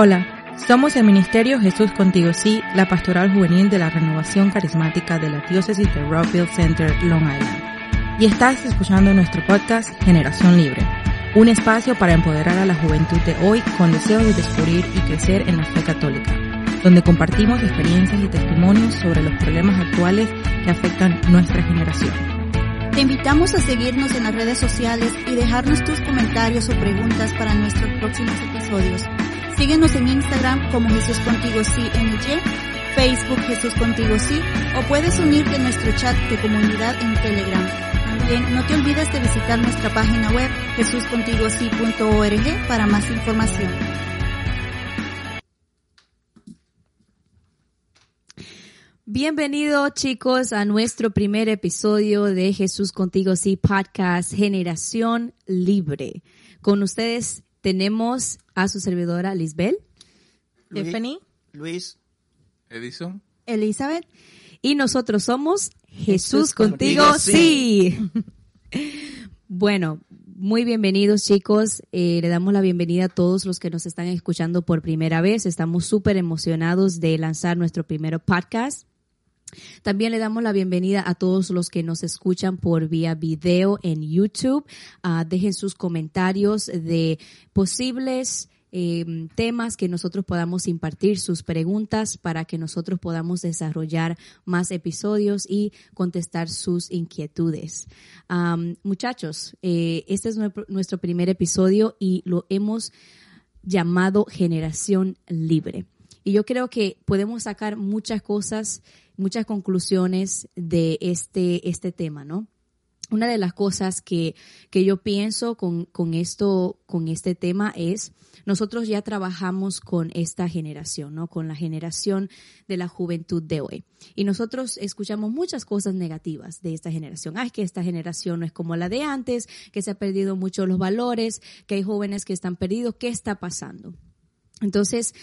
Hola, somos el Ministerio Jesús Contigo Sí, la pastoral juvenil de la renovación carismática de la diócesis de Rockville Center, Long Island. Y estás escuchando nuestro podcast Generación Libre, un espacio para empoderar a la juventud de hoy con deseo de descubrir y crecer en la fe católica, donde compartimos experiencias y testimonios sobre los problemas actuales que afectan nuestra generación. Te invitamos a seguirnos en las redes sociales y dejarnos tus comentarios o preguntas para nuestros próximos episodios. Síguenos en Instagram como Jesús Contigo Sí NG, Facebook Jesús Contigo Sí o puedes unirte a nuestro chat de comunidad en Telegram. También no te olvides de visitar nuestra página web jesuscontigosí.org para más información. Bienvenidos chicos a nuestro primer episodio de Jesús Contigo Sí Podcast Generación Libre. Con ustedes tenemos a su servidora Lisbel, Luis, Stephanie, Luis, Edison. Elizabeth, y nosotros somos Jesús Jesús Contigo, Contigo Sí. bueno, muy bienvenidos chicos. Eh, le damos la bienvenida a todos los que nos están escuchando por primera vez. Estamos súper emocionados de lanzar nuestro primer podcast. También le damos la bienvenida a todos los que nos escuchan por vía video en YouTube. Ah, dejen sus comentarios de posibles eh, temas que nosotros podamos impartir, sus preguntas para que nosotros podamos desarrollar más episodios y contestar sus inquietudes. Muchachos, eh, este es nuestro primer episodio y lo hemos llamado Generación Libre. Y yo creo que podemos sacar muchas cosas, muchas conclusiones de este, este tema, ¿no? Una de las cosas que, que yo pienso con, con esto, con este tema es, nosotros ya trabajamos con esta generación, ¿no? Con la generación de la juventud de hoy. Y nosotros escuchamos muchas cosas negativas de esta generación. Ah, es que esta generación no es como la de antes, que se ha perdido mucho los valores, que hay jóvenes que están perdidos. ¿Qué está pasando? Entonces,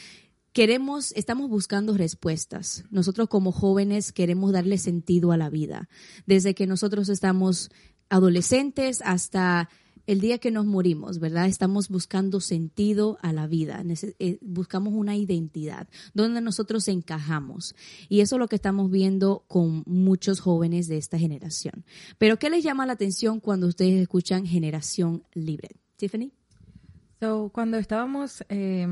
queremos, estamos buscando respuestas. Nosotros como jóvenes queremos darle sentido a la vida. Desde que nosotros estamos adolescentes hasta el día que nos morimos, ¿verdad? Estamos buscando sentido a la vida, eh, buscamos una identidad, donde nosotros encajamos. Y eso es lo que estamos viendo con muchos jóvenes de esta generación. Pero ¿qué les llama la atención cuando ustedes escuchan generación libre? Tiffany? So, cuando estábamos, eh,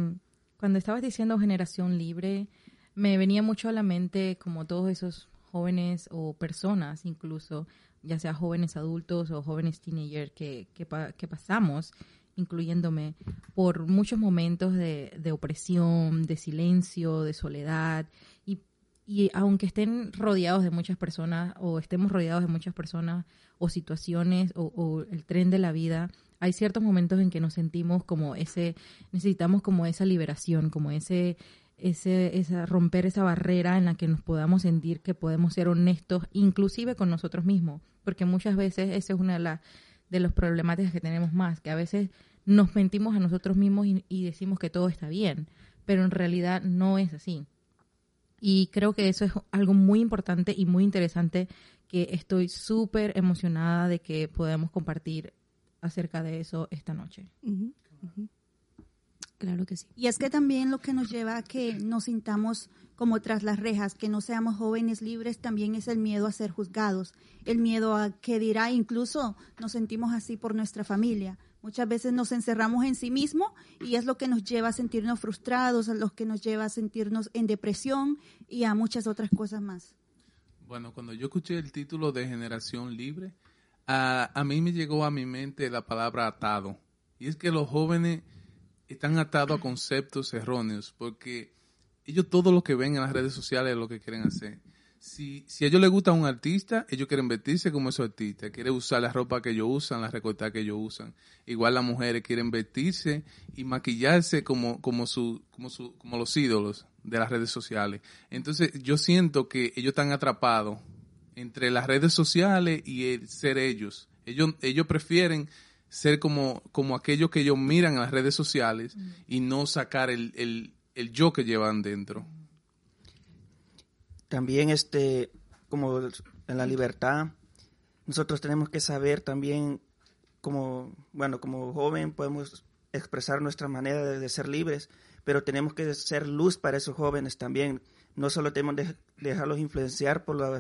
cuando estabas diciendo generación libre, me venía mucho a la mente como todos esos jóvenes o personas incluso, ya sea jóvenes adultos o jóvenes teenagers que, que, que pasamos, incluyéndome, por muchos momentos de, de opresión, de silencio, de soledad. Y, aunque estén rodeados de muchas personas o estemos rodeados de muchas personas o situaciones o, o el tren de la vida, hay ciertos momentos en que nos sentimos como ese, necesitamos como esa liberación, como ese, ese, esa, romper esa barrera en la que nos podamos sentir que podemos ser honestos, inclusive con nosotros mismos, porque muchas veces esa es una de las de los problemáticas que tenemos más, que a veces nos mentimos a nosotros mismos y, y decimos que todo está bien, pero en realidad no es así. Y creo que eso es algo muy importante y muy interesante que estoy súper emocionada de que podamos compartir acerca de eso esta noche. Claro que sí. Y es que también lo que nos lleva a que nos sintamos como tras las rejas, que no seamos jóvenes libres, también es el miedo a ser juzgados, el miedo a que dirá, incluso nos sentimos así por nuestra familia. Muchas veces nos encerramos en sí mismo y es lo que nos lleva a sentirnos frustrados, a lo que nos lleva a sentirnos en depresión y a muchas otras cosas más. Bueno, cuando yo escuché el título de Generación Libre, a, a mí me llegó a mi mente la palabra atado. Y es que los jóvenes están atados a conceptos erróneos porque ellos todo lo que ven en las redes sociales es lo que quieren hacer. Si, si a ellos les gusta un artista, ellos quieren vestirse como esos artistas, quieren usar la ropa que ellos usan, la recortada que ellos usan. Igual las mujeres quieren vestirse y maquillarse como, como, su, como, su, como los ídolos de las redes sociales. Entonces yo siento que ellos están atrapados entre las redes sociales y el ser ellos. Ellos, ellos prefieren ser como, como aquellos que ellos miran en las redes sociales y no sacar el, el, el yo que llevan dentro. También este, como en la libertad, nosotros tenemos que saber también, como, bueno, como joven podemos expresar nuestra manera de, de ser libres, pero tenemos que ser luz para esos jóvenes también. No solo tenemos que dejarlos influenciar por, la,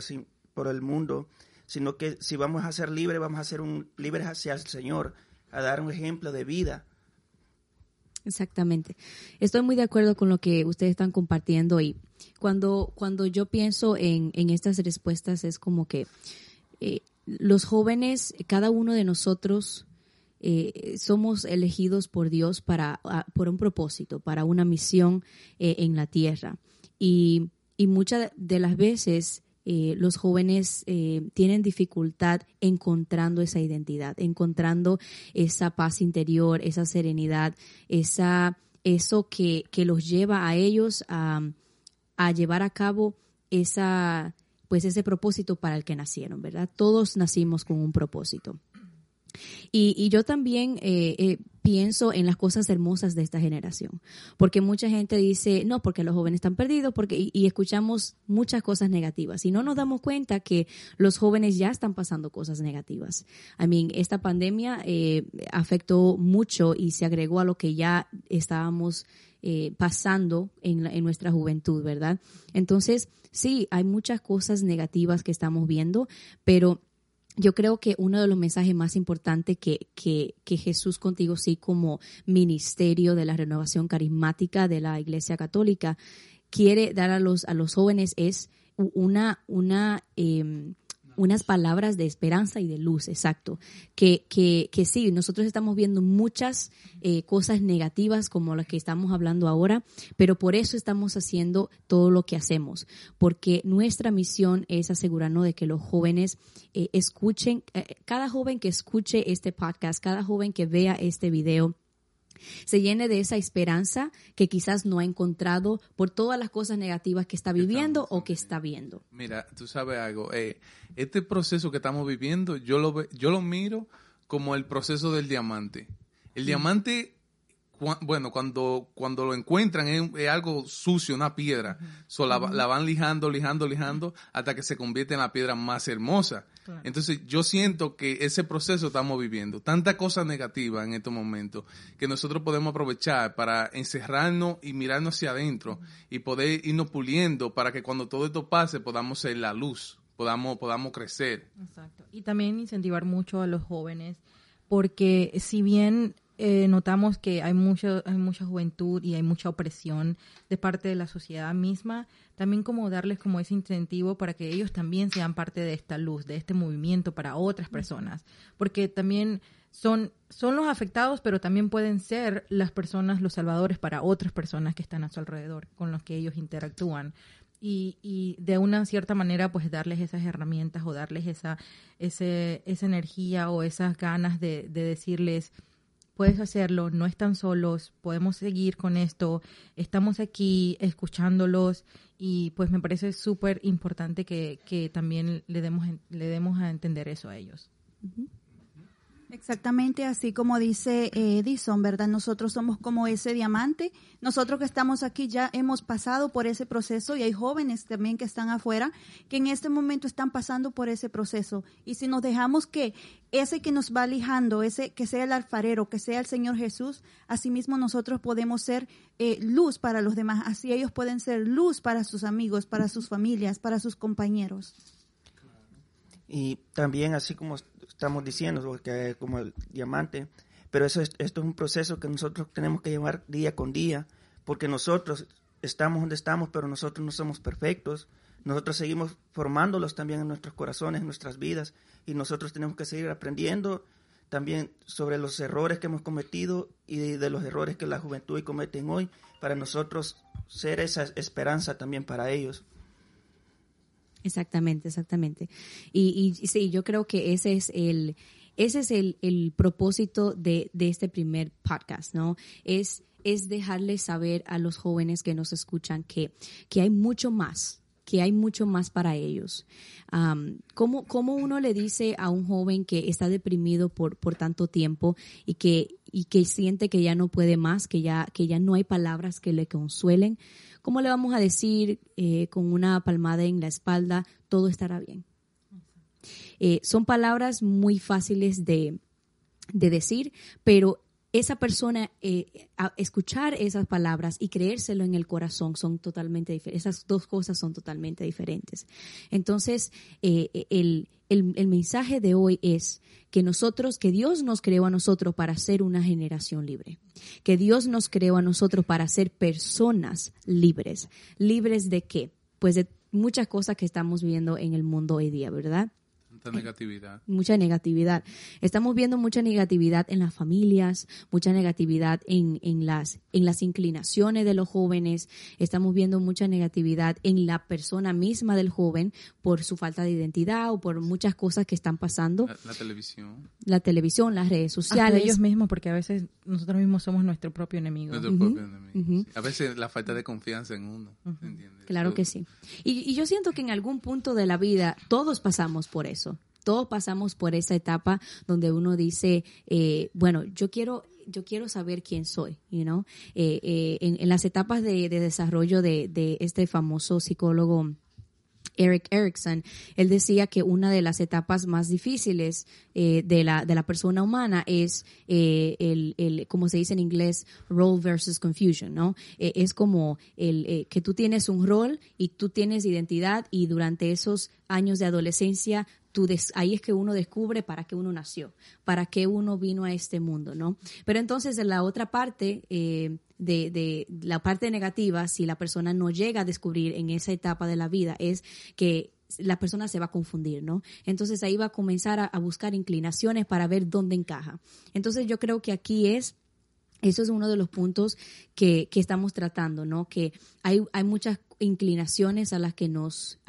por el mundo, sino que si vamos a ser libres, vamos a ser un, libres hacia el Señor, a dar un ejemplo de vida. Exactamente. Estoy muy de acuerdo con lo que ustedes están compartiendo y cuando, cuando yo pienso en, en estas respuestas es como que eh, los jóvenes, cada uno de nosotros, eh, somos elegidos por Dios para, ah, por un propósito, para una misión eh, en la tierra. Y, y muchas de las veces eh, los jóvenes eh, tienen dificultad encontrando esa identidad, encontrando esa paz interior, esa serenidad, esa, eso que, que los lleva a ellos a, a llevar a cabo esa, pues ese propósito para el que nacieron, ¿verdad? Todos nacimos con un propósito. Y, yo también eh, eh, pienso en las cosas hermosas de esta generación, porque mucha gente dice, no, porque los jóvenes están perdidos, porque y, escuchamos muchas cosas negativas y no nos damos cuenta que los jóvenes ya están pasando cosas negativas. I mean, esta pandemia eh, afectó mucho y se agregó a lo que ya estábamos pasando en, en nuestra juventud, ¿verdad? Entonces, sí, hay muchas cosas negativas que estamos viendo, pero yo creo que uno de los mensajes más importantes que, que, que, Jesús contigo, sí, como ministerio de la renovación carismática de la Iglesia Católica, quiere dar a los, a los jóvenes es una, una eh, unas palabras de esperanza y de luz, exacto. Que, que, que sí, nosotros estamos viendo muchas eh, cosas negativas como las que estamos hablando ahora, pero por eso estamos haciendo todo lo que hacemos, porque nuestra misión es asegurarnos de que los jóvenes eh, escuchen, eh, cada joven que escuche este podcast, cada joven que vea este video, se llene de esa esperanza que quizás no ha encontrado por todas las cosas negativas que está viviendo o que está viendo. Mira, tú sabes algo, eh, este proceso que estamos viviendo, yo lo, yo lo miro como el proceso del diamante. El diamante bueno, cuando, cuando lo encuentran es, algo sucio, una piedra. so, la, la, van lijando, lijando, lijando hasta que se convierte en la piedra más hermosa. Claro. Entonces yo siento que ese proceso estamos viviendo. Tanta cosa negativa en estos momentos que nosotros podemos aprovechar para encerrarnos y mirarnos hacia adentro y poder irnos puliendo para que cuando todo esto pase podamos ser la luz, podamos, podamos crecer. Exacto. Y también incentivar mucho a los jóvenes porque si bien eh, notamos que hay, mucho, hay mucha juventud y hay mucha opresión de parte de la sociedad misma, también como darles como ese incentivo para que ellos también sean parte de esta luz, de este movimiento para otras personas, porque también son, son los afectados, pero también pueden ser las personas, los salvadores para otras personas que están a su alrededor, con los que ellos interactúan. Y, y, de una cierta manera pues darles esas herramientas o darles esa, ese, esa energía o esas ganas de, de decirles, puedes hacerlo, no están solos, podemos seguir con esto, estamos aquí escuchándolos y pues me parece súper importante que, que, también le demos, le demos a entender eso a ellos. Exactamente así como dice eh, Edison, ¿verdad? Nosotros somos como ese diamante. Nosotros que estamos aquí ya hemos pasado por ese proceso y hay jóvenes también que están afuera que en este momento están pasando por ese proceso. Y si nos dejamos que ese que nos va lijando, ese que sea el alfarero, que sea el Señor Jesús, asimismo nosotros podemos ser eh, luz para los demás. Así ellos pueden ser luz para sus amigos, para sus familias, para sus compañeros. Y también así como estamos diciendo, porque como el diamante, pero eso es, esto es un proceso que nosotros tenemos que llevar día con día, porque nosotros estamos donde estamos, pero nosotros no somos perfectos. Nosotros seguimos formándolos también en nuestros corazones, en nuestras vidas, y nosotros tenemos que seguir aprendiendo también sobre los errores que hemos cometido y de, de los errores que la juventud cometen hoy, para nosotros ser esa esperanza también para ellos. Exactamente, exactamente. Y, y, sí, yo creo que ese es el, ese es el, el propósito de, de, este primer podcast, ¿no? Es, es dejarles saber a los jóvenes que nos escuchan que, que hay mucho más, que hay mucho más para ellos. ¿cómo, ¿Cómo uno le dice a un joven que está deprimido por, por tanto tiempo y que, y que siente que ya no puede más, que ya, que ya no hay palabras que le consuelen? ¿Cómo le vamos a decir eh, con una palmada en la espalda, todo estará bien? Eh, son palabras muy fáciles de, de decir, pero esa persona, eh, escuchar esas palabras y creérselo en el corazón son totalmente diferentes. Esas dos cosas son totalmente diferentes. Entonces, eh, el, el, mensaje de hoy es que nosotros, que Dios nos creó a nosotros para ser una generación libre, que Dios nos creó a nosotros para ser personas libres. ¿Libres de qué? Pues de muchas cosas que estamos viendo en el mundo hoy día, ¿verdad? Negatividad. Mucha negatividad. Estamos viendo mucha negatividad en las familias, mucha negatividad en, en, las, en las inclinaciones de los jóvenes, estamos viendo mucha negatividad en la persona misma del joven por su falta de identidad o por muchas cosas que están pasando. La, televisión. La televisión, las redes sociales. ellos mismos, porque a veces nosotros mismos somos nuestro propio enemigo. Nuestro propio enemigo. A veces la falta de confianza en uno. Claro que sí. Y, y yo siento que en algún punto de la vida todos pasamos por eso todos pasamos por esa etapa donde uno dice, eh, bueno, yo quiero yo quiero saber quién soy, you know? Eh, eh, en, las etapas de, desarrollo de, este famoso psicólogo Eric Erickson, él decía que una de las etapas más difíciles eh, de, la, de la persona humana es el, el, como se dice en inglés, role versus confusion, ¿no? Es como el que tú tienes un rol y tú tienes identidad y durante esos años de adolescencia Tú ahí es que uno descubre para qué uno nació, para qué uno vino a este mundo, ¿no? Pero entonces en la otra parte eh, de, la parte negativa, si la persona no llega a descubrir en esa etapa de la vida, es que la persona se va a confundir, ¿no? Entonces ahí va a comenzar a, buscar inclinaciones para ver dónde encaja. Entonces yo creo que aquí es eso es uno de los puntos que, estamos tratando, ¿no? Que hay, hay muchas inclinaciones a las que nos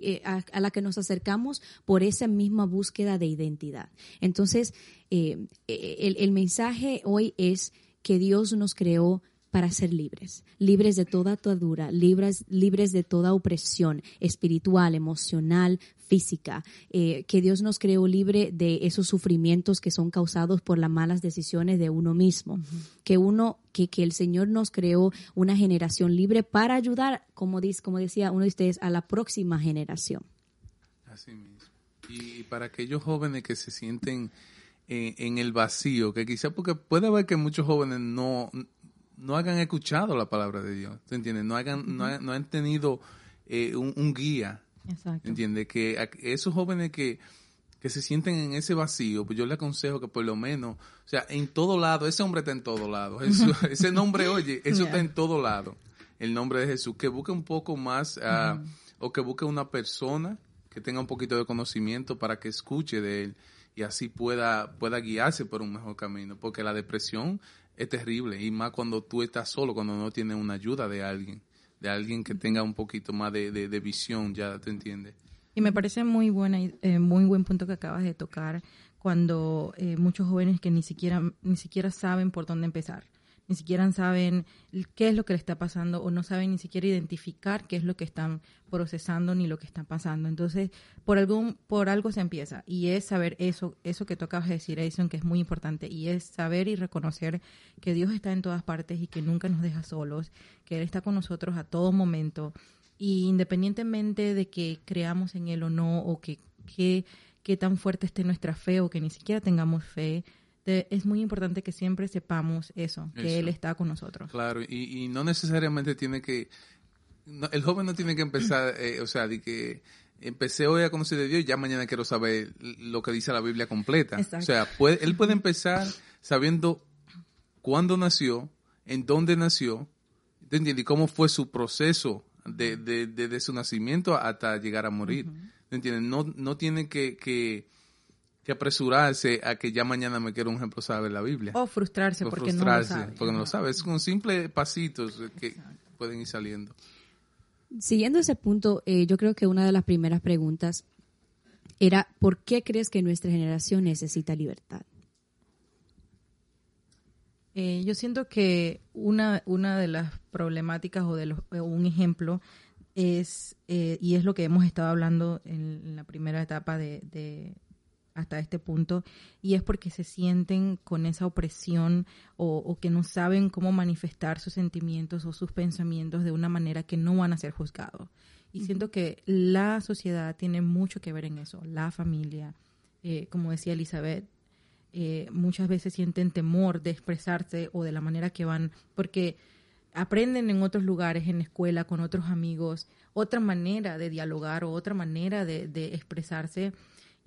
eh, a, la que nos acercamos por esa misma búsqueda de identidad. Entonces, eh, el, el mensaje hoy es que Dios nos creó para ser libres, libres de toda atadura, libres, libres de toda opresión espiritual, emocional, física, eh, que Dios nos creó libre de esos sufrimientos que son causados por las malas decisiones de uno mismo, que uno, que, que el Señor nos creó una generación libre para ayudar, como, dice, como decía uno de ustedes, a la próxima generación. Así mismo. Y para aquellos jóvenes que se sienten en, el vacío, que quizá porque puede haber que muchos jóvenes no, no hayan escuchado la palabra de Dios, ¿te entiendes? No, hagan, no, han tenido eh, un, guía, Exacto. ¿entiendes? Que esos jóvenes que, que se sienten en ese vacío, pues yo le aconsejo que por lo menos, o sea, en todo lado, ese hombre está en todo lado, ese nombre, oye, eso está en todo lado, el nombre de Jesús, que busque un poco más, ah, o que busque una persona que tenga un poquito de conocimiento para que escuche de él y así pueda, pueda guiarse por un mejor camino, porque la depresión es terrible y más cuando tú estás solo, cuando no tienes una ayuda de alguien, de alguien que tenga un poquito más de, de, visión, ya te entiendes. Y me parece muy buena, eh, muy buen punto que acabas de tocar cuando eh, muchos jóvenes que ni siquiera, ni siquiera saben por dónde empezar ni siquiera saben qué es lo que le está pasando o no saben ni siquiera identificar qué es lo que están procesando ni lo que está pasando. Entonces, por algún por algo se empieza y es saber eso eso que tú acabas de decir, Edison, que es muy importante y es saber y reconocer que Dios está en todas partes y que nunca nos deja solos, que él está con nosotros a todo momento y independientemente de que creamos en él o no o que que tan fuerte esté nuestra fe o que ni siquiera tengamos fe, es muy importante que siempre sepamos eso, que Él está con nosotros. Claro, y, no necesariamente tiene que, el joven no tiene que empezar, eh, o sea, de que empecé hoy a conocer de Dios y ya mañana quiero saber lo que dice la Biblia completa. O sea, puede, él puede empezar sabiendo cuándo nació, en dónde nació, ¿entiendes? Y cómo fue su proceso de, de, su nacimiento hasta llegar a morir. ¿Entiendes? No, no tiene que, que que apresurarse a que ya mañana me quiero un ejemplo saber la Biblia. O frustrarse porque no lo sabe. Porque no lo sabe. Es con simples pasitos que pueden ir saliendo. Siguiendo ese punto, eh, yo creo que una de las primeras preguntas era, ¿por qué crees que nuestra generación necesita libertad? Eh, yo siento que una, una de las problemáticas o de los, un ejemplo es, eh, y es lo que hemos estado hablando en, la primera etapa de, hasta este punto y es porque se sienten con esa opresión o, que no saben cómo manifestar sus sentimientos o sus pensamientos de una manera que no van a ser juzgados. Y siento que la sociedad tiene mucho que ver en eso, la familia, eh, como decía Elizabeth, eh, muchas veces sienten temor de expresarse o de la manera que van, porque aprenden en otros lugares, en la escuela, con otros amigos, otra manera de dialogar o otra manera de, de expresarse.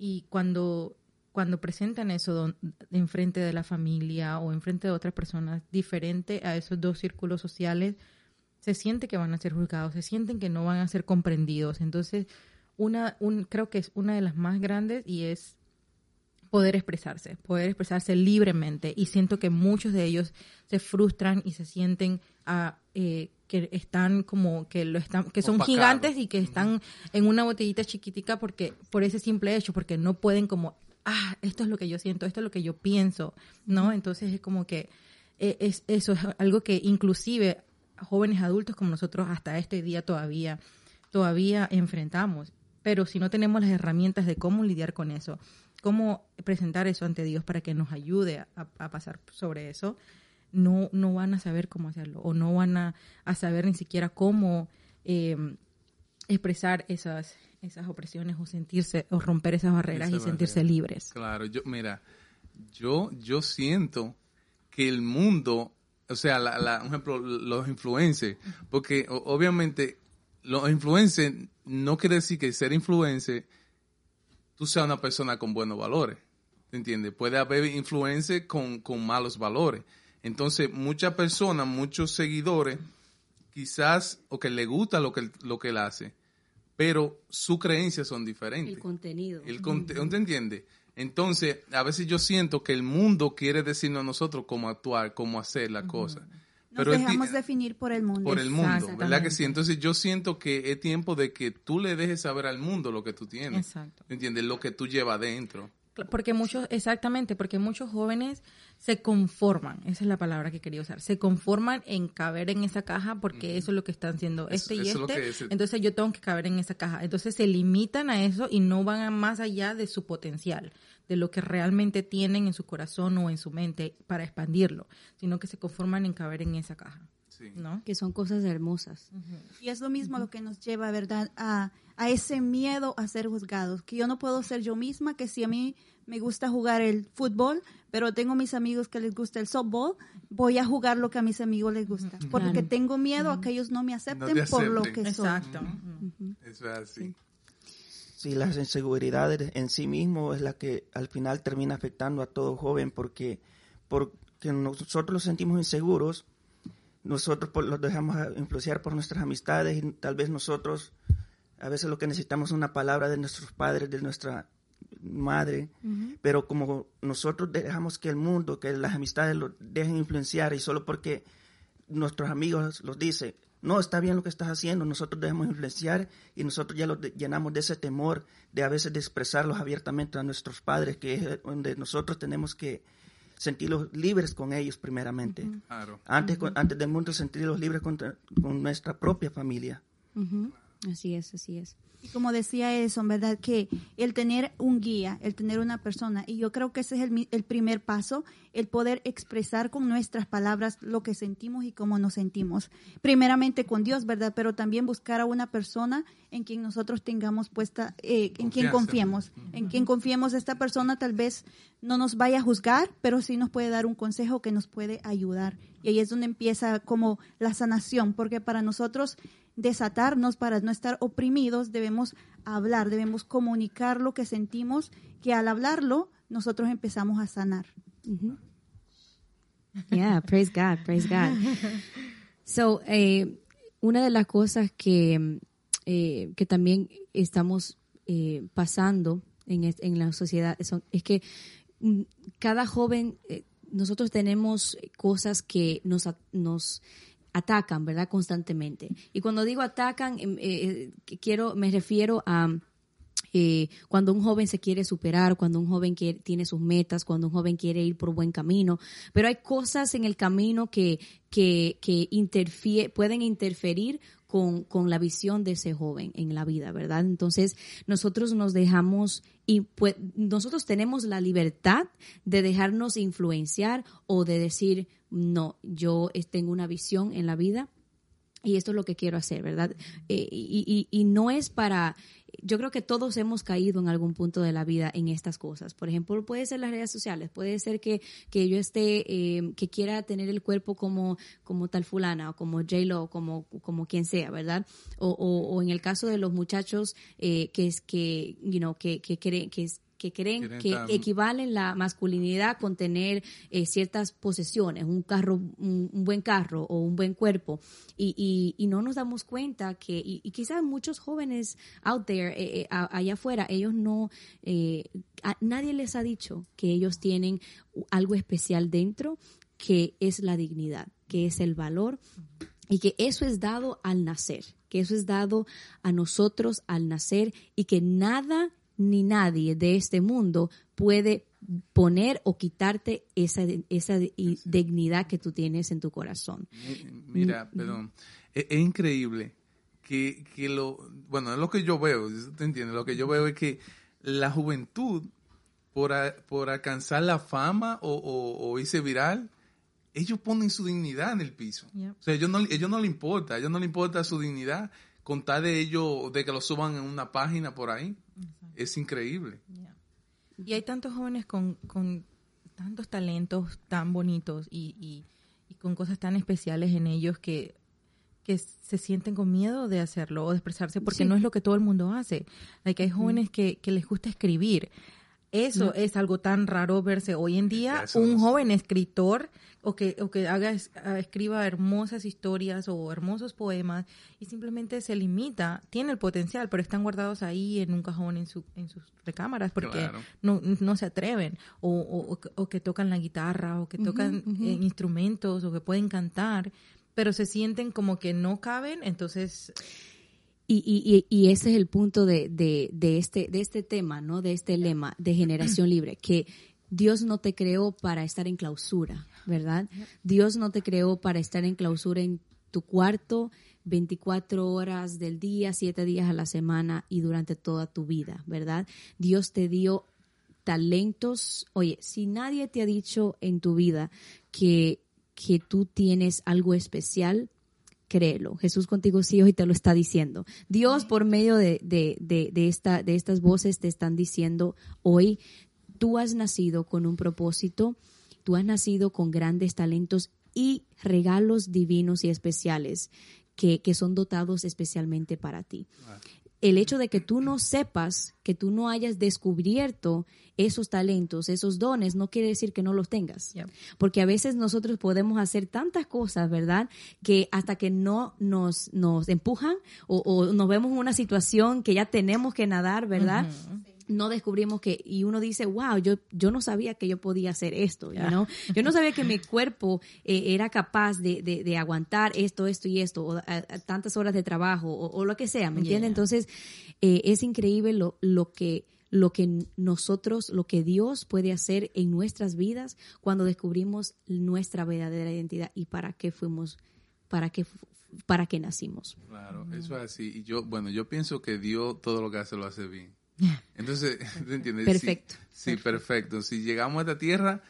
Y cuando, cuando presentan eso en frente de la familia o en frente de otras personas, diferente a esos dos círculos sociales, se siente que van a ser juzgados, se sienten que no van a ser comprendidos. Entonces, una, un, creo que es una de las más grandes y es poder expresarse, poder expresarse libremente. Y siento que muchos de ellos se frustran y se sienten a, eh, que están como que lo están que son gigantes y que están en una botellita chiquitica porque por ese simple hecho porque no pueden como ah esto es lo que yo siento esto es lo que yo pienso no entonces es como que eh, es eso es algo que inclusive jóvenes adultos como nosotros hasta este día todavía todavía enfrentamos. Pero si no tenemos las herramientas de cómo lidiar con eso cómo presentar eso ante Dios para que nos ayude a pasar sobre eso no, no van a saber cómo hacerlo o no van a, saber ni siquiera cómo eh, expresar esas, esas opresiones o sentirse o romper esas barreras y sentirse libres. Claro, yo mira, yo yo siento que el mundo, o sea, la, la, por ejemplo, los influencers, porque obviamente los influencers no quiere decir que ser influencer tú seas una persona con buenos valores, ¿te entiendes? Puede haber influencers con, con malos valores. Entonces, muchas personas, muchos seguidores, quizás, o que le gusta lo que, lo que él hace, pero sus creencias son diferentes. El contenido. El contenido, ¿te entiendes? Entonces, a veces yo siento que el mundo quiere decirnos a nosotros cómo actuar, cómo hacer la cosa. Nos pero dejamos definir por el mundo. Por el mundo, ¿verdad que sí? Entonces yo siento que es tiempo de que tú le dejes saber al mundo lo que tú tienes. Exacto. ¿Entiendes? Lo que tú llevas dentro. Porque muchos, exactamente, porque muchos jóvenes se conforman, esa es la palabra que quería usar, se conforman en caber en esa caja porque eso es lo que están haciendo este y este, entonces yo tengo que caber en esa caja. Entonces se limitan a eso y no van más allá de su potencial, de lo que realmente tienen en su corazón o en su mente para expandirlo, sino que se conforman en caber en esa caja. ¿No? Que son cosas hermosas. Y es lo mismo lo que nos lleva, ¿verdad?, a, a ese miedo a ser juzgados, que yo no puedo ser yo misma, que si a mí me gusta jugar el fútbol, pero tengo mis amigos que les gusta el softball, voy a jugar lo que a mis amigos les gusta, porque tengo miedo a que ellos no me acepten, por lo que Exacto. Eso es así. Sí. las inseguridades en sí mismo es la que al final termina afectando a todo joven, porque, porque nosotros los sentimos inseguros, nosotros los dejamos influenciar por nuestras amistades y tal vez nosotros a veces lo que necesitamos es una palabra de nuestros padres, de nuestra madre, pero como nosotros dejamos que el mundo, que las amistades lo dejen influenciar y solo porque nuestros amigos los dicen, no, está bien lo que estás haciendo, nosotros dejamos influenciar y nosotros ya los llenamos de ese temor de a veces de expresarlos abiertamente a nuestros padres, que es donde nosotros tenemos que sentirlos libres con ellos primeramente. Antes, antes del mundo sentirlos libres con, con nuestra propia familia. Así es, así es. Y como decía eso, ¿verdad? Que el tener un guía, el tener una persona, y yo creo que ese es el, el, primer paso, el poder expresar con nuestras palabras lo que sentimos y cómo nos sentimos. Primeramente con Dios, ¿verdad? Pero también buscar a una persona en quien nosotros tengamos puesta, eh, en quien confiemos, en quien confiemos. Esta persona tal vez no nos vaya a juzgar, pero sí nos puede dar un consejo que nos puede ayudar. Y ahí es donde empieza como la sanación, porque para nosotros desatarnos, para no estar oprimidos, debemos hablar, debemos comunicar lo que sentimos, que al hablarlo nosotros empezamos a sanar. Yeah, praise God, praise God. So, eh, una de las cosas que, eh, que también estamos eh, pasando en, en, la sociedad son, es que mm, cada joven, nosotros tenemos cosas que nos, nos atacan, ¿verdad? Constantemente. Y cuando digo atacan, em, eh, eh, quiero, me refiero a eh, cuando un joven se quiere superar, cuando un joven quiere, tiene sus metas, cuando un joven quiere ir por buen camino, pero hay cosas en el camino que, que, que pueden interferir con, con, la visión de ese joven en la vida, ¿verdad? Entonces, nosotros nos dejamos, y pues, nosotros tenemos la libertad de dejarnos influenciar o de decir, no, yo tengo una visión en la vida y esto es lo que quiero hacer, ¿verdad? Eh, y, y, no es para yo creo que todos hemos caído en algún punto de la vida en estas cosas. Por ejemplo, puede ser las redes sociales, puede ser que, que yo esté, eh, que quiera tener el cuerpo como, como tal fulana o como J-Lo, como, como quien sea, ¿verdad? O, o, o en el caso de los muchachos eh, que es que, you know, que, que, que, que es que creen Quieren que tan- equivalen la masculinidad con tener eh, ciertas posesiones, un carro, un, un buen carro o un buen cuerpo, y, y, y no nos damos cuenta que, y, y quizás muchos jóvenes out there, eh, eh, allá afuera, ellos no, eh, a- nadie les ha dicho que ellos tienen algo especial dentro, que es la dignidad, que es el valor y que eso es dado al nacer, que eso es dado a nosotros al nacer y que nada ni nadie de este mundo puede poner o quitarte esa, esa di- dignidad que tú tienes en tu corazón. Mi- Mira, perdón, es, es increíble que, que lo, bueno, es lo que yo veo, ¿te entiendes? Lo que yo veo es que la juventud, por, a- por alcanzar la fama o, o, o irse viral, ellos ponen su dignidad en el piso. Yep. O sea, ellos no, ellos no le importa, a ellos no le importa su dignidad, con tal de ellos, de que lo suban en una página por ahí. Es increíble. Yeah. Y hay tantos jóvenes con, con tantos talentos tan bonitos y, y, y con cosas tan especiales en ellos que, que se sienten con miedo de hacerlo o de expresarse porque Sí. no es lo que todo el mundo hace. Like, hay jóvenes que, que les gusta escribir. Eso es algo tan raro verse hoy en día. Eso Un joven escritor o que, o que haga, ah, escriba hermosas historias o hermosos poemas y simplemente se limita, tiene el potencial, pero están guardados ahí en un cajón en, su, en sus recámaras porque Claro. no, no se atreven o, o, o que- o que tocan la guitarra o que tocan eh, instrumentos o que pueden cantar, pero se sienten como que no caben, entonces Y, y, y- ese es el punto de, de, de este, de este tema, ¿no? De este lema de generación libre, que Dios no te creó para estar en clausura, ¿verdad? Dios no te creó para estar en clausura en tu cuarto 24 horas del día, 7 días a la semana y durante toda tu vida, ¿verdad? Dios te dio talentos. Oye, si nadie te ha dicho en tu vida que, que tú tienes algo especial, créelo. Jesús contigo sí hoy te lo está diciendo. Dios por medio de, de, de, de esta, de estas voces te están diciendo hoy, tú has nacido con un propósito, tú has nacido con grandes talentos y regalos divinos y especiales que, que son dotados especialmente para ti. El hecho de que tú no sepas, que tú no hayas descubierto esos talentos, esos dones, no quiere decir que no los tengas. Porque a veces nosotros podemos hacer tantas cosas, ¿verdad? Que hasta que no nos, nos empujan o, o nos vemos en una situación que ya tenemos que nadar, ¿verdad? No descubrimos que, y uno dice, wow, yo, yo no sabía que yo podía hacer esto, you know? Yo no sabía que mi cuerpo eh, era capaz de, de, de aguantar esto, esto y esto, o a- a tantas horas de trabajo, o, o lo que sea, ¿me entiendes? Yeah. Entonces, eh, es increíble lo, lo que lo que nosotros, lo que Dios puede hacer en nuestras vidas cuando descubrimos nuestra verdadera identidad y para qué fuimos, para qué, para qué nacimos. Claro, eso es así. Y yo, bueno, yo pienso que Dios todo lo que hace lo hace bien. Entonces, ¿te entiendes? Perfecto. Sí, sí, perfecto. Si llegamos a esta tierra,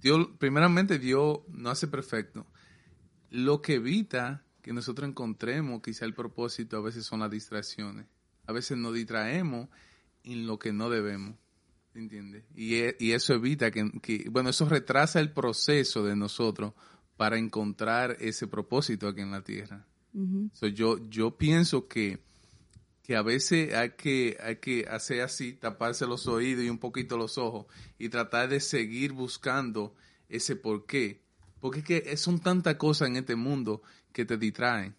Dios, primeramente Dios no hace perfecto. Lo que evita que nosotros encontremos quizá el propósito a veces son las distracciones. A veces nos distraemos en lo que no debemos. ¿Entiendes? Y, e- y eso evita que, que, bueno, eso retrasa el proceso de nosotros para encontrar ese propósito aquí en la tierra. So, yo, yo pienso que, que a veces hay que, hay que hacer así, taparse los oídos y un poquito los ojos y tratar de seguir buscando ese porqué. Porque es que son tantas cosas en este mundo que te distraen.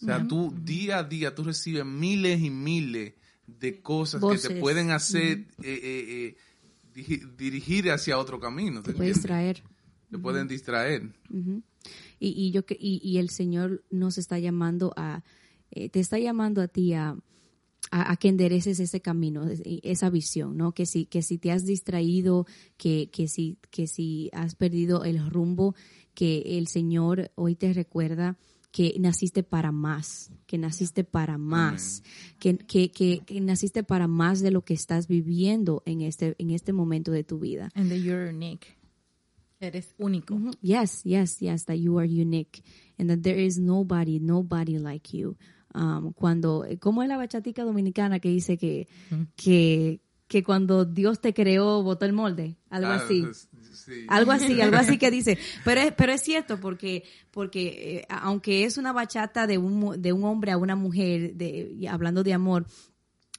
O sea, tú día a día tú recibes miles y miles de cosas que te pueden hacer eh, eh, eh, dirigir hacia otro camino. Te ¿te puedes entiendes? traer. Te pueden distraer. Y, y yo que- y, y el Señor nos está llamando a eh, te está llamando a ti a, a, a que endereces ese camino, esa visión, ¿no? Que si que si te has distraído, que que si que si has perdido el rumbo, que el Señor hoy te recuerda que naciste para más, que naciste para más, que, que, que, que naciste para más de lo que estás viviendo en este, en este momento de tu vida. and that you're unique. Eres único. Yes, yes, yes, that you are unique and that there is nobody, nobody like you. Um, cuando, ¿cómo es la bachatica dominicana que dice que, que, que cuando Dios te creó, botó el molde? Algo así. sí. Algo así, algo así que dice. Pero es, pero es cierto porque, porque eh, aunque es una bachata de un, de un hombre a una mujer, de, hablando de amor,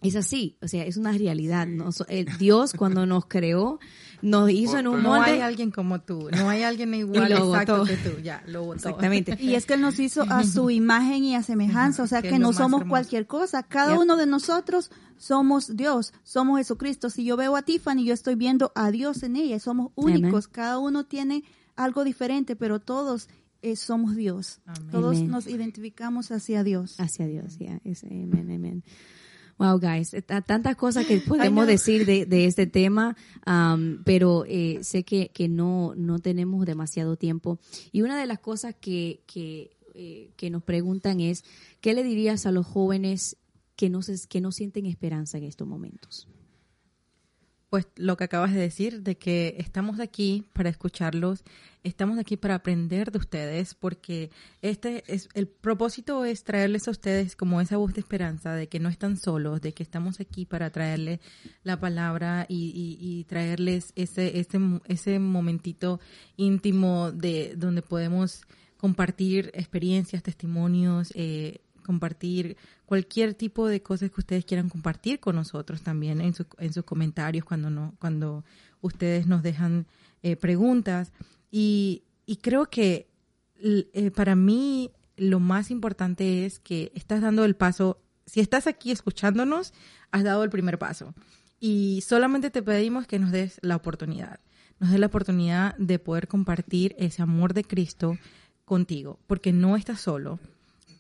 es así, o sea, es una realidad. ¿no? So- eh, Dios cuando nos creó, nos hizo en un Pero- No hay molde. alguien como tú, no hay alguien igual exacto que tú, ya, lo botó. Exactamente. Y es que Él nos hizo a su imagen y a semejanza, o sea Que no somos hermoso. cualquier cosa. Cada Yep. uno de nosotros somos Dios, somos Jesucristo. Si yo veo a Tiffany, yo estoy viendo a Dios en ella. Somos únicos. Cada uno tiene algo diferente, pero todos eh, somos Dios. Amén. Todos nos identificamos hacia Dios. Hacia Dios, ya. es- Amén, amén. Wow, guys, eh, ta- tantas cosas que podemos decir de, de este tema, um, pero eh, sé que, que no, no tenemos demasiado tiempo. Y una de las cosas que, que, eh, que nos preguntan es, ¿qué le dirías a los jóvenes que no, se, que no sienten esperanza en estos momentos? Pues lo que acabas de decir, de que estamos aquí para escucharlos, estamos aquí para aprender de ustedes, porque este es el propósito es traerles a ustedes como esa voz de esperanza, de que no están solos, de que estamos aquí para traerles la palabra y, traerles ese, ese, ese momentito íntimo de donde podemos compartir experiencias, testimonios, eh, compartir cualquier tipo de cosas que ustedes quieran compartir con nosotros también en, su- en sus comentarios cuando no cuando ustedes nos dejan eh, preguntas. Y, y creo que eh, para mí lo más importante es que estás dando el paso si estás aquí escuchándonos has dado el primer paso. Y solamente te pedimos que nos des la oportunidad nos des la oportunidad de poder compartir ese amor de Cristo contigo porque no estás solo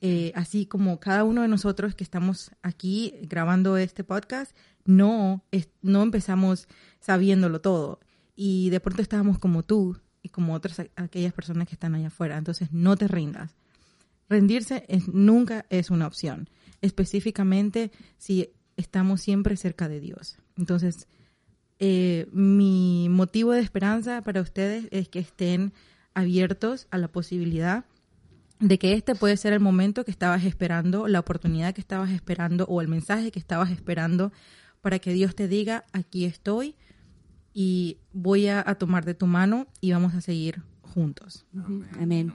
eh, así como cada uno de nosotros que estamos aquí grabando este podcast, no, no empezamos sabiéndolo todo. Y de pronto estábamos como tú y como otras aquellas personas que están allá afuera. Entonces no te rindas. Rendirse nunca es una opción, específicamente si estamos siempre cerca de Dios. Entonces, eh, mi motivo de esperanza para ustedes es que estén abiertos a la posibilidad de que este puede ser el momento que estabas esperando, la oportunidad que estabas esperando o el mensaje que estabas esperando para que Dios te diga, aquí estoy y voy a, a tomar de tu mano y vamos a seguir juntos. Amén.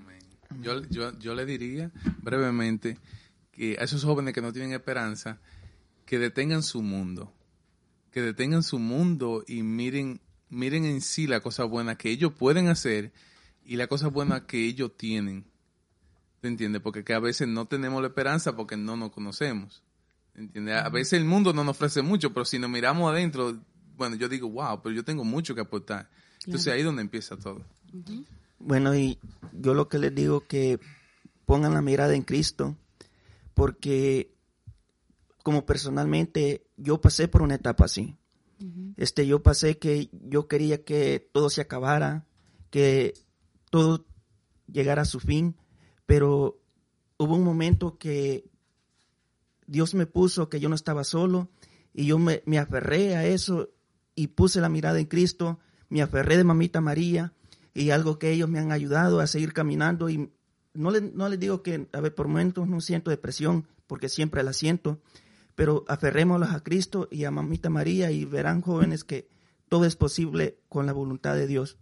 Yo, yo, yo le diría brevemente que a esos jóvenes que no tienen esperanza, que detengan su mundo, que detengan su mundo y miren, miren en sí la cosa buena que ellos pueden hacer y la cosa buena que ellos tienen. ¿Te entiendes? Porque que a veces no tenemos la esperanza porque no nos conocemos. ¿Te entiendes? A veces el mundo no nos ofrece mucho, pero si nos miramos adentro, bueno, yo digo, wow, pero yo tengo mucho que aportar. Entonces ahí es donde empieza todo. Bueno, y yo lo que les digo que pongan la mirada en Cristo, porque como personalmente yo pasé por una etapa así. Este, yo pasé que yo quería que todo se acabara, que todo llegara a su fin, pero hubo un momento que Dios me puso que yo no estaba solo y yo me, me aferré a eso y puse la mirada en Cristo, me aferré de mamita María y algo que ellos me han ayudado a seguir caminando y no, le- no les digo que, a ver, por momentos no siento depresión porque siempre la siento, pero aferrémoslos a Cristo y a mamita María y verán jóvenes que todo es posible con la voluntad de Dios.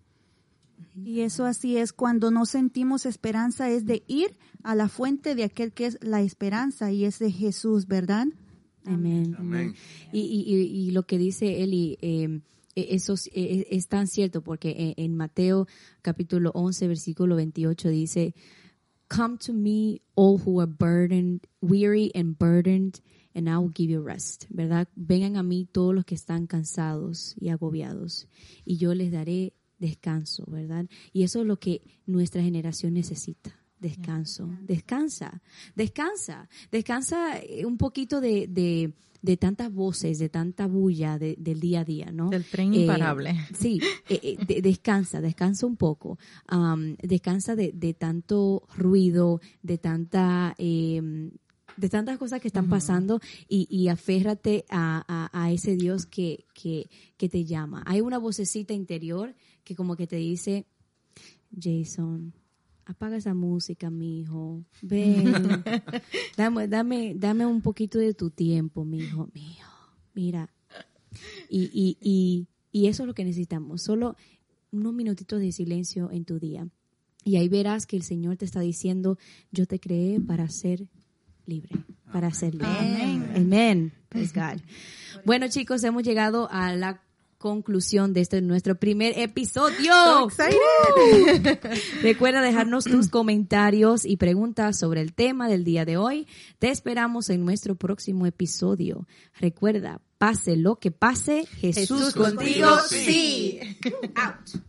Y eso así es cuando no sentimos esperanza, es de ir a la fuente de aquel que es la esperanza y es de Jesús, ¿verdad? Amén. Amén. Y, y, y, lo que dice Eli, eh, eso es, eh, es tan cierto porque en, en Mateo capítulo 11, versículo 28 dice, Come to me, all who are burdened, weary and burdened, and I will give you rest. ¿Verdad? Vengan a mí todos los que están cansados y agobiados, y yo les daré descanso, ¿verdad? Y eso es lo que nuestra generación necesita. Descanso, descansa, descansa, descansa eh, un poquito de, de, de tantas voces, de tanta bulla de- del día a día, ¿no? Del tren Eh, imparable. Sí, eh, eh, de- descansa, descansa un poco. Am, descansa de, de tanto ruido, de tanta... eh, de tantas cosas que están pasando y, y aférrate a, a- a ese Dios que, que, que te llama. Hay una vocecita interior que como que te dice, Jason, apaga esa música, mijo. Ven. dame, dame, dame un poquito de tu tiempo, mijo, mijo. Mira. Y, y, y, y eso es lo que necesitamos. Solo unos minutitos de silencio en tu día. Y ahí verás que el Señor te está diciendo, yo te creé para ser libre, para ser libre. Amén. Amén. Praise God. Bueno, chicos, hemos llegado a la conclusión de este nuestro primer episodio. Recuerda dejarnos tus comentarios y preguntas sobre el tema del día de hoy. Te esperamos en nuestro próximo episodio. Recuerda, pase lo que pase, Jesús, Jesús contigo, contigo, sí. Out.